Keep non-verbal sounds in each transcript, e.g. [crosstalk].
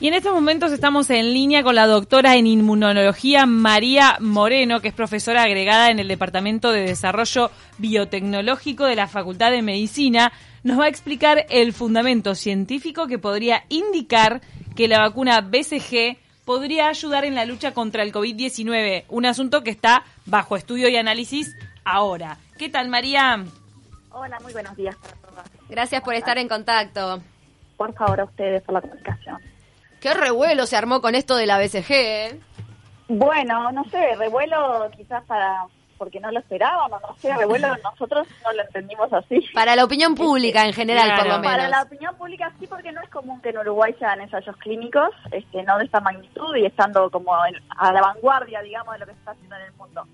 Y en estos momentos estamos en línea con la doctora en inmunología María Moreno, que es profesora agregada en el Departamento de Desarrollo Biotecnológico de la Facultad de Medicina. Nos va a explicar el fundamento científico que podría indicar que la vacuna BCG podría ayudar en la lucha contra el COVID-19, un asunto que está bajo estudio y análisis ahora. ¿Qué tal, María? Hola, muy buenos días para todos. Gracias por estar en contacto. Por favor, a ustedes por la comunicación. Qué revuelo se armó con esto de la BCG. ¿eh? Bueno, no sé, revuelo quizás para porque no lo esperábamos, no sé, revuelo [laughs] nosotros no lo entendimos así. Para la opinión pública en general, claro. por lo menos. Para la opinión pública sí, porque no es común que en Uruguay se hagan ensayos clínicos, este, no de esta magnitud y estando como en- a la vanguardia, digamos, de lo que se está haciendo en el mundo.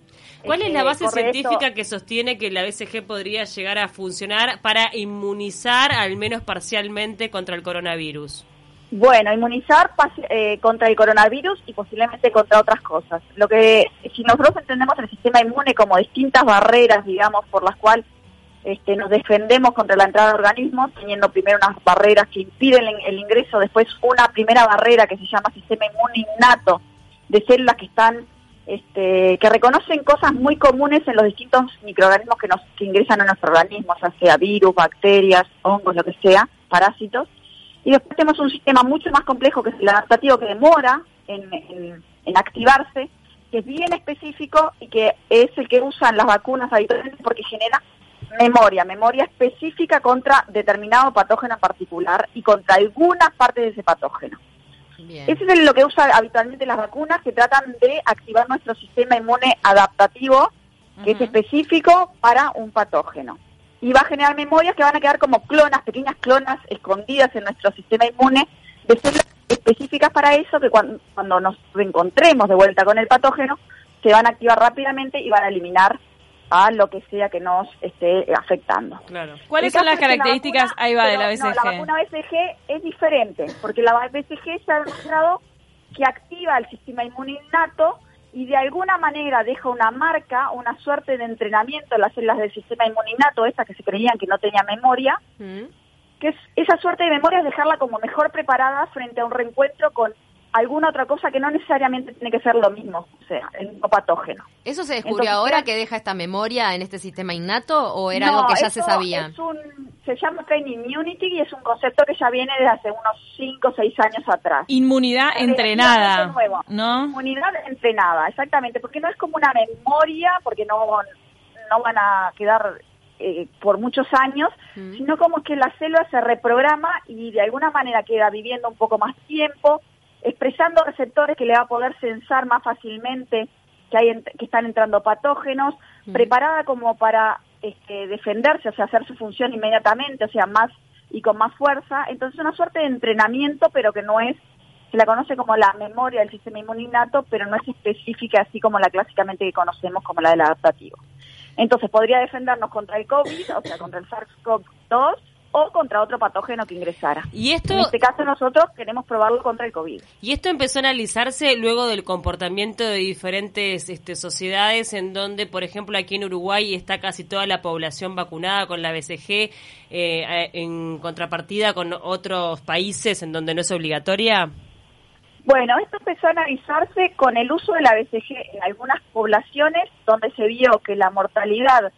¿Cuál es Este, la base corre científica esto- que sostiene que la BCG podría llegar a funcionar para inmunizar al menos parcialmente contra el coronavirus? Bueno, inmunizar eh, contra el coronavirus y posiblemente contra otras cosas. Lo que, si nosotros entendemos el sistema inmune como distintas barreras, digamos, por las cuales este, nos defendemos contra la entrada de organismos, teniendo primero unas barreras que impiden el, el ingreso, después una primera barrera que se llama sistema inmune innato, de células que están, este, que reconocen cosas muy comunes en los distintos microorganismos que nos que ingresan a nuestro organismo, ya sea virus, bacterias, hongos, lo que sea, parásitos. Y después tenemos un sistema mucho más complejo que es el adaptativo que demora en, en- en activarse, que es bien específico y que es el que usan las vacunas habitualmente porque genera memoria, memoria específica contra determinado patógeno en particular y contra algunas partes de ese patógeno. Bien. Ese es lo que usan habitualmente las vacunas que tratan de activar nuestro sistema inmune adaptativo, que es específico para un patógeno. Y va a generar memorias que van a quedar como clonas, pequeñas clonas escondidas en nuestro sistema inmune de células específicas para eso, que cuando, cuando nos reencontremos de vuelta con el patógeno, se van a activar rápidamente y van a eliminar a lo que sea que nos esté afectando. Claro. ¿Cuáles son las la características, vacuna- ahí va, de la pero, no, BCG? la vacuna BCG es diferente, porque la BCG se ha demostrado que activa el sistema inmune innato y de alguna manera deja una marca, una suerte de entrenamiento en las células del sistema inmune innato, esas que se creían que no tenían memoria, Mm. que es esa suerte de memoria es dejarla como mejor preparada frente a un reencuentro con alguna otra cosa que no necesariamente tiene que ser lo mismo, o sea, el mismo patógeno. ¿Eso se descubrió Entonces, ahora era- que deja esta memoria en este sistema innato o era No, algo que ya se sabía? es un- se llama Training Immunity y es un concepto que ya viene desde hace unos 5 o 6 años atrás. Inmunidad Es entrenada, nuevo. ¿no? Inmunidad entrenada, exactamente, porque no es como una memoria, porque no, no van a quedar eh, por muchos años, Mm. sino como que la célula se reprograma y de alguna manera queda viviendo un poco más tiempo, expresando receptores que le va a poder censar más fácilmente que, hay que están entrando patógenos, Mm. preparada como para este, defenderse, o sea, hacer su función inmediatamente, o sea, más y con más fuerza. Entonces, una suerte de entrenamiento, pero que no es, se la conoce como la memoria del sistema inmune innato, pero no es específica así como la clásicamente que conocemos como la del adaptativo. Entonces, podría defendernos contra el COVID, o sea, contra el SARS-CoV-2 o contra otro patógeno que ingresara. Y esto, En este caso, nosotros queremos probarlo contra el COVID. y esto empezó a analizarse luego del comportamiento de diferentes este, sociedades en donde, por ejemplo, aquí en Uruguay está casi toda la población vacunada con la BCG eh, en contrapartida con otros países en donde no es obligatoria. Bueno, esto empezó a analizarse con el uso de la BCG en algunas poblaciones donde se vio que la mortalidad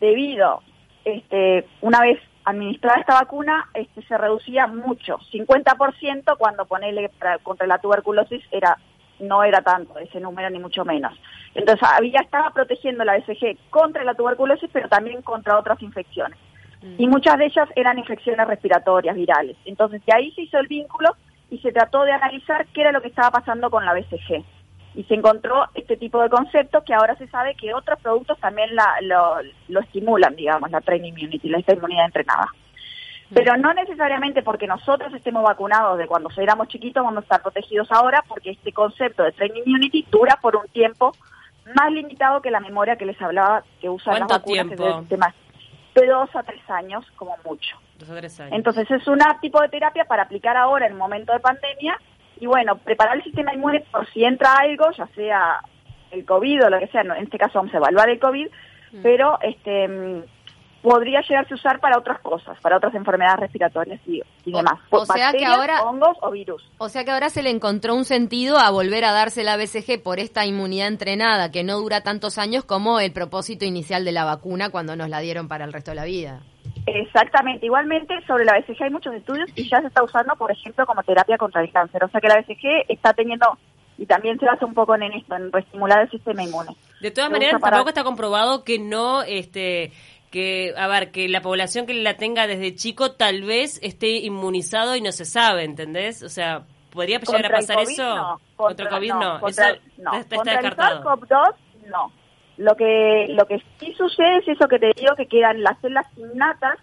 debido, este, una vez administrada esta vacuna, este, se reducía mucho, 50% cuando ponerle contra la tuberculosis era no era tanto ese número ni mucho menos. Entonces había estaba protegiendo la BCG contra la tuberculosis, pero también contra otras infecciones. Y muchas de ellas eran infecciones respiratorias, virales. Entonces de ahí se hizo el vínculo y se trató de analizar qué era lo que estaba pasando con la BCG. Y se encontró este tipo de conceptos que ahora se sabe que otros productos también la- lo, lo estimulan, digamos, la training immunity, la inmunidad entrenada. Pero no necesariamente porque nosotros estemos vacunados de cuando éramos chiquitos vamos a estar protegidos ahora, porque este concepto de training immunity dura por un tiempo más limitado que la memoria que les hablaba que usan las ¿Cuánto vacunas tiempo? del sistema de dos a tres años como mucho. Dos a tres años. Entonces es un tipo de terapia para aplicar ahora en momento de pandemia y bueno, preparar el sistema inmune por si entra algo, ya sea el COVID o lo que sea, no, en este caso vamos a evaluar el COVID, pero este mm, podría llegarse a usar para otras cosas, para otras enfermedades respiratorias y, demás. o sea que ahora- hongos o virus. O sea que ahora se le encontró un sentido a volver a darse la BCG por esta inmunidad entrenada que no dura tantos años como el propósito inicial de la vacuna cuando nos la dieron para el resto de la vida. Exactamente. Igualmente, sobre la BCG hay muchos estudios y ya se está usando, por ejemplo, como terapia contra el cáncer. O sea que la BCG está teniendo, y también se basa un poco en esto, en reestimular el sistema inmune. De todas Se maneras, para- tampoco está comprobado que no, este, que, a ver, que la población que la tenga desde chico tal vez esté inmunizado y no se sabe, ¿entendés? O sea, ¿podría llegar a Contra pasar COVID, eso? no. Contra, el COVID no, contra eso no. está, está Contra el descartado. SARS-CoV-2 no. Lo que lo que sí sucede es eso que te digo que quedan las células innatas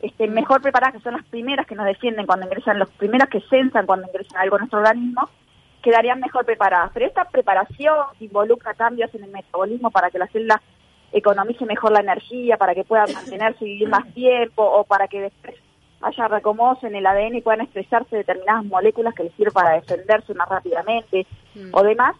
este, mejor preparadas, que son las primeras que nos defienden cuando ingresan, las primeras que censan cuando ingresan algo a nuestro organismo, quedarían mejor preparadas. Pero esta preparación involucra cambios en el metabolismo para que la célula economice mejor la energía, para que pueda mantenerse y vivir más tiempo, o para que después haya recomodos en el ADN y puedan expresarse determinadas moléculas que les sirven para defenderse más rápidamente Mm. o demás.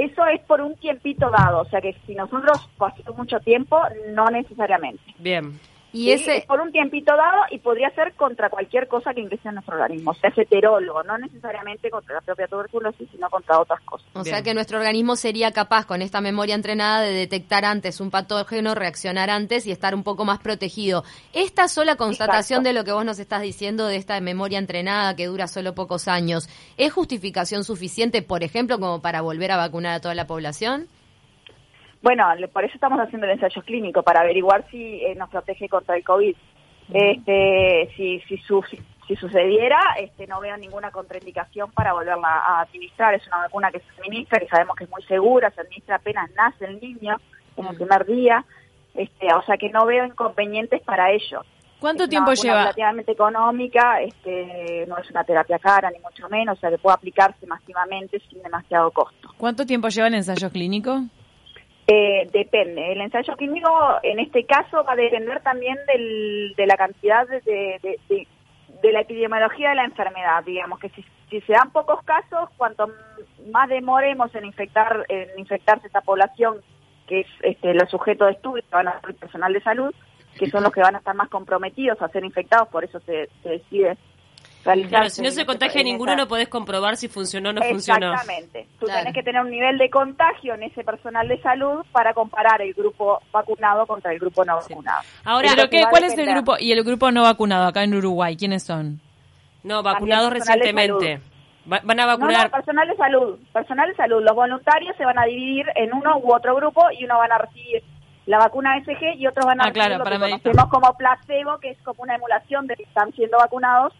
Eso es por un tiempito dado, o sea que si nosotros pasamos mucho tiempo, no necesariamente. Bien. Y Sí, ese es por un tiempito dado y podría ser contra cualquier cosa que ingrese en nuestro organismo. O sea, es heterólogo, no necesariamente contra la propia tuberculosis, sino contra otras cosas. O Bien. sea que nuestro organismo sería capaz, con esta memoria entrenada, de detectar antes un patógeno, reaccionar antes y estar un poco más protegido. Esta sola constatación Exacto. de lo que vos nos estás diciendo, de esta memoria entrenada que dura solo pocos años, ¿es justificación suficiente, por ejemplo, como para volver a vacunar a toda la población? Bueno, le- por eso estamos haciendo el ensayo clínico, para averiguar si eh, nos protege contra el COVID. Este, si, si, su- si, si sucediera, este, no veo ninguna contraindicación para volverla a administrar. Es una vacuna que se administra, que sabemos que es muy segura, se administra apenas nace el niño, en el primer día. Este, o sea que no veo inconvenientes para ello. ¿Cuánto Es tiempo lleva? relativamente económica, este, no es una terapia cara, ni mucho menos, o sea que puede aplicarse masivamente sin demasiado costo. ¿Cuánto tiempo lleva el ensayo clínico? Eh, depende. El ensayo clínico, en este caso, va a depender también del, de la cantidad de, de, de- de- de la epidemiología de la enfermedad. Digamos que si, si se dan pocos casos, cuanto más demoremos en infectar en infectarse esta población, que es este, los sujetos de estudio, que van a ser el personal de salud, que son los que van a estar más comprometidos a ser infectados, por eso se, se decide. Claro, si no se contagia ninguno, no podés comprobar si funcionó o no funcionó. Exactamente. Tú Claro. tenés que tener un nivel de contagio en ese personal de salud para comparar el grupo vacunado contra el grupo no Sí. vacunado. Ahora, ¿Pero qué, ¿Cuál es el grupo y el grupo no vacunado acá en Uruguay? ¿Quiénes son? no, vacunados recientemente. Va- Van a vacunar. no, personal de salud. Personal de salud. Los voluntarios se van a dividir en uno u otro grupo y uno van a recibir la vacuna SG y otros van a Ah, recibir claro, lo para que conocemos como placebo, que es como una emulación de que están siendo vacunados,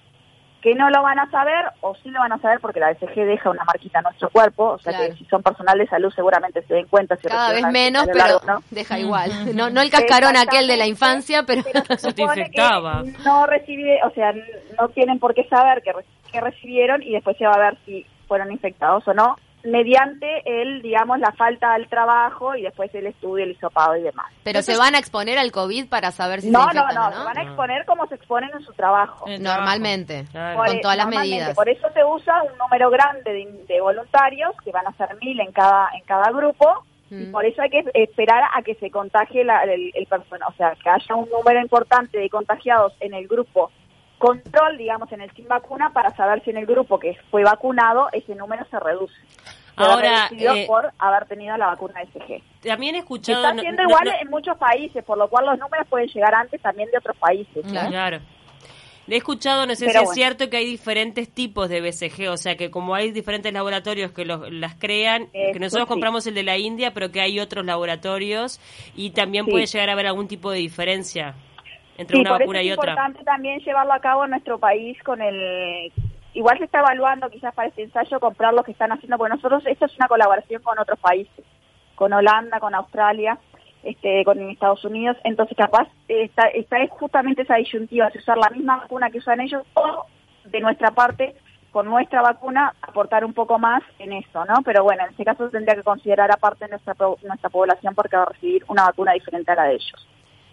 que no lo van a saber o sí lo van a saber porque la SG deja una marquita en nuestro cuerpo, o sea Claro. que si son personal de salud seguramente se den cuenta. Si Cada vez menos, a pero largo, ¿no? deja igual. [laughs] No, no el cascarón aquel de la infancia, pero... Pero se [laughs] infectaba. no recibe, o sea, no tienen por qué saber que, re- que recibieron y después se va a ver si fueron infectados o no, mediante el, digamos, la falta al trabajo y después el estudio, el hisopado y demás. Pero se van a exponer al COVID para saber si No, se no, no, se van a exponer como se exponen en su trabajo. Normalmente, Claro. Por con todas las medidas. Por eso se usa un número grande de, de voluntarios, que van a ser mil en cada en cada grupo, y Mm. por eso hay que esperar a que se contagie la- el, el persona, o sea, que haya un número importante de contagiados en el grupo control, digamos, en el sin vacuna, para saber si en el grupo que fue vacunado ese número se reduce. Ahora, eh, por haber tenido la vacuna SG. También he escuchado. está haciendo no- igual no- en muchos países, por lo cual los números pueden llegar antes también de otros países. ¿no? Claro. He escuchado, no sé Pero si es cierto que hay diferentes tipos de BCG, o sea que como hay diferentes laboratorios que los- las crean, que nosotros sí. compramos el de la India, pero que hay otros laboratorios y también Sí. puede llegar a haber algún tipo de diferencia entre Sí, una por eso es y otra. importante también llevarlo a cabo en nuestro país con el... Igual se está evaluando quizás para este ensayo comprar lo que están haciendo, porque nosotros, esto es una colaboración con otros países, con Holanda, con Australia, este, con Estados Unidos, entonces capaz está, está es justamente esa disyuntiva, de usar la misma vacuna que usan ellos o de nuestra parte, con nuestra vacuna, aportar un poco más en eso, ¿no? Pero bueno, en ese caso tendría que considerar aparte nuestra, nuestra población porque va a recibir una vacuna diferente a la de ellos.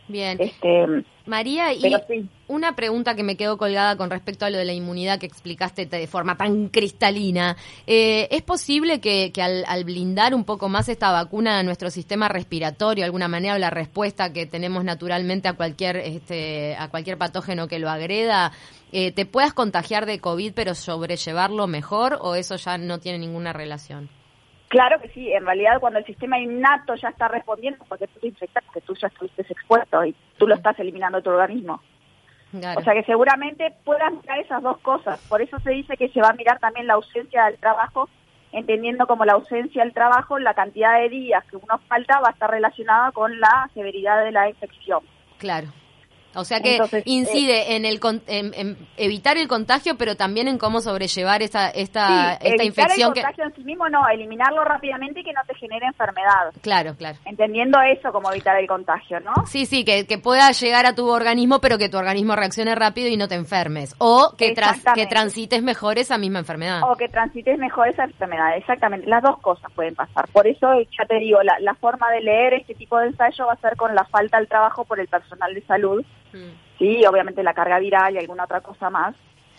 Bien. Este, María, y sí. una pregunta que me quedó colgada con respecto a lo de la inmunidad que explicaste te- de forma tan cristalina. Eh, ¿Es posible que, que al, al blindar un poco más esta vacuna a nuestro sistema respiratorio, de alguna manera, o la respuesta que tenemos naturalmente a cualquier, este, a cualquier patógeno que lo agreda, eh, te puedas contagiar de COVID pero sobrellevarlo mejor o eso ya no tiene ninguna relación? Claro que sí, en realidad cuando el sistema innato ya está respondiendo, porque tú te infectaste, tú ya estuviste expuesto y tú lo estás eliminando de tu organismo. Claro. O sea que seguramente puedas mirar esas dos cosas. Por eso se dice que se va a mirar también la ausencia del trabajo, entendiendo como la ausencia del trabajo, la cantidad de días que uno falta va a estar relacionada con la severidad de la infección. Claro. O sea que Entonces, incide en el en, en evitar el contagio, pero también en cómo sobrellevar esta esta Sí, esta infección el que contagio en sí mismo no, eliminarlo rápidamente y que no te genere enfermedad. claro, claro. Entendiendo eso como evitar el contagio, ¿no? Sí, sí, que, que pueda llegar a tu organismo, pero que tu organismo reaccione rápido y no te enfermes. O que, tras- que transites mejor esa misma enfermedad. O que transites mejor esa enfermedad, exactamente. Las dos cosas pueden pasar. Por eso, ya te digo, la, la forma de leer este tipo de ensayo va a ser con la falta del trabajo por el personal de salud, Mm. sí, obviamente la carga viral y alguna otra cosa más.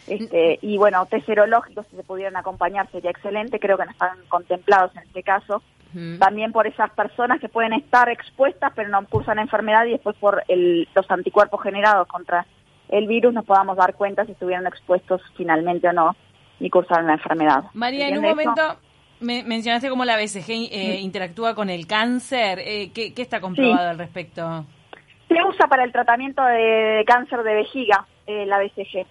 Este, y bueno, test serológicos, si se pudieran acompañar, sería excelente. Creo que no están contemplados en este caso. Mm. También por esas personas que pueden estar expuestas, pero no cursan enfermedad y después por el, los anticuerpos generados contra el virus nos podamos dar cuenta si estuvieron expuestos finalmente o no y cursaron la enfermedad. María, en un momento me, mencionaste cómo la BCG eh, interactúa con el cáncer. Eh, ¿qué, qué está comprobado Sí. al respecto? Se usa para el tratamiento de cáncer de vejiga, eh, la BCG.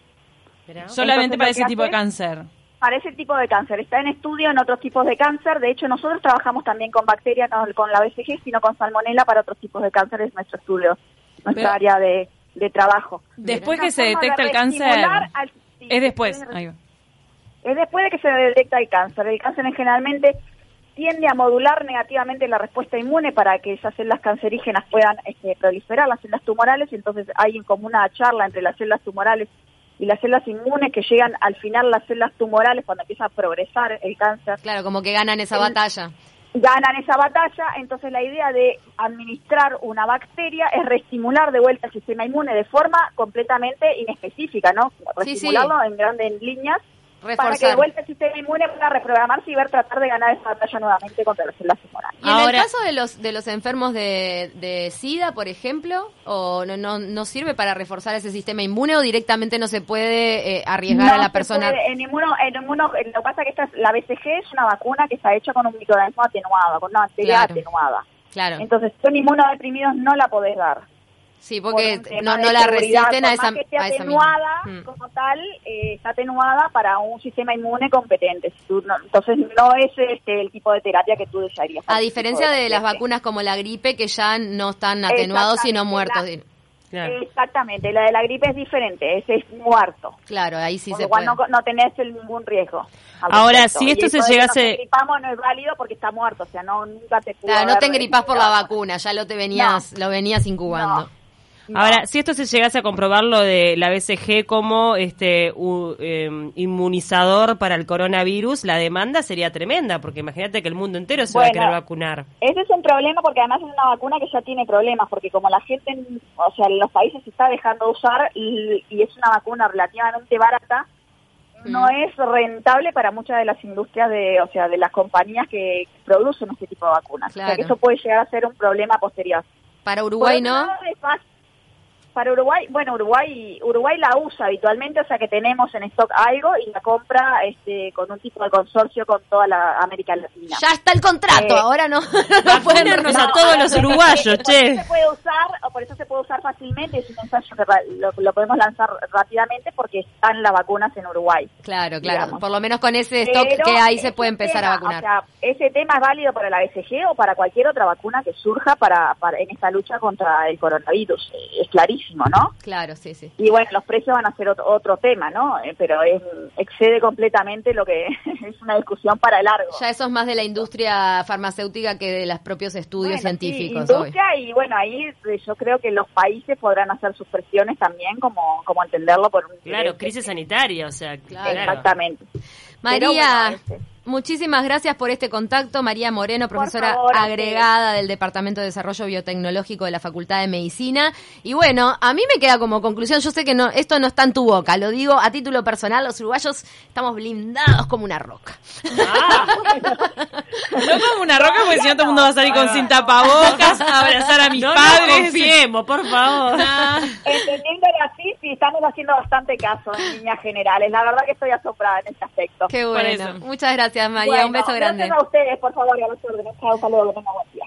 Solamente Entonces, para ese tipo de cáncer. Para ese tipo de cáncer. Está en estudio en otros tipos de cáncer. De hecho, nosotros trabajamos también con bacterias, no con la BCG, sino con salmonela para otros tipos de cáncer. Es nuestro estudio, nuestra Pero- área de, de trabajo. Después que se de detecta el cáncer, al- sí, es después. de- Ahí va. Es después de que se detecta el cáncer. El cáncer en generalmente tiende a modular negativamente la respuesta inmune para que esas células cancerígenas puedan este, proliferar, las células tumorales, y entonces hay como una charla entre las células tumorales y las células inmunes que llegan al final las células tumorales cuando empieza a progresar el cáncer Claro, como que ganan esa El- batalla. ganan esa batalla, entonces la idea de administrar una bacteria es reestimular de vuelta el sistema inmune de forma completamente inespecífica, ¿no? Sí, sí. Reestimularlo en grandes líneas para que de vuelta el sistema inmune pueda reprogramarse y ver tratar de ganar esa batalla nuevamente contra las células tumorales. Y en Ahora- el caso de los de los enfermos de, de SIDA, por ejemplo, o no, no no sirve para reforzar ese sistema inmune o directamente no se puede eh, arriesgar a la persona. puede, en inmuno, en inmuno, lo que pasa es que esta, es- la BCG es una vacuna que está hecha con un microorganismo atenuado, con una bacteria Claro. atenuada. Claro. Entonces, son inmunodeprimidos no la podés dar. Sí, por porque no, no la resisten a esa, más que esté a esa atenuada misma. Mm. como tal, eh, está atenuada para un sistema inmune competente. Si entonces no es este, el tipo de terapia que tú desearías. A diferencia de las paciente. vacunas como la gripe, que ya no están atenuados, sino muertos. Exactamente, Claro. Exactamente, la de la gripe es diferente, ese es muerto. Claro, ahí sí Por se lo cual puede. no, no tenés el- ningún riesgo. Ahora, respecto. si esto Y se llegase- nos engripamos no es válido porque está muerto, o sea, no nunca te pudo Claro, no te engripás por la vacuna, ya lo te venías, lo venías incubando. No. No. Ahora, si esto se llegase a comprobar lo de la BCG como este u- em, inmunizador para el coronavirus, la demanda sería tremenda, porque imagínate que el mundo entero se va a querer vacunar. Ese es un problema porque además es una vacuna que ya tiene problemas, porque como la gente, en- o sea, en los países se está dejando de usar y, y es una vacuna relativamente barata, no Mm. es rentable para muchas de las industrias de, o sea, de las compañías que producen este tipo de vacunas. O sea, Claro. que eso puede llegar a ser un problema posterior. Para Uruguay, Por ¿no? lado, es fácil. Para Uruguay, bueno, Uruguay Uruguay la usa habitualmente, o sea que tenemos en stock algo y la compra este, con un tipo de consorcio con toda la América Latina. Ya está el contrato, Eh, ahora no, [laughs] no pueden renovar. a todos los uruguayos, Por che. eso se puede usar, o por eso se puede usar fácilmente, es un ensayo que lo, lo podemos lanzar rápidamente porque están las vacunas en Uruguay. Claro, claro. digamos. Por lo menos con ese stock Pero que hay se puede empezar a tema, vacunar. O sea, ese tema es válido para la BCG o para cualquier otra vacuna que surja para, para en esta lucha contra el coronavirus. Es clarísimo, ¿no? Claro, sí, sí. Y bueno, los precios van a ser otro, otro tema, ¿no? Eh, pero es, excede completamente lo que [laughs] es una discusión para largo. Ya eso es más de la industria farmacéutica que de los propios estudios Bueno, sí, científicos. obvio. industria y bueno, ahí eh, yo creo que los países podrán hacer sus presiones también, como, como entenderlo por un Claro, crisis sanitaria, o sea, Claro. claro. Exactamente. María, Pero bueno, este, muchísimas gracias por este contacto. María Moreno, profesora favor, agregada del Departamento de Desarrollo Biotecnológico de la Facultad de Medicina. Y bueno, a mí me queda como conclusión, yo sé que no, esto no está en tu boca, lo digo a título personal, los uruguayos estamos blindados como una roca. No como una roca, porque si no todo el mundo va a salir con sin tapabocas, a abrazar a mis No padres. confiemos, por favor. Ah, Entendiendo así, sí, estamos haciendo bastante caso en líneas generales. La verdad que estoy asombrada en este aspecto. Qué bueno. Muchas gracias, María. Bueno, un beso grande. Gracias a ustedes, por favor, y a los órdenes. Chao, hasta luego, que tengan buen día.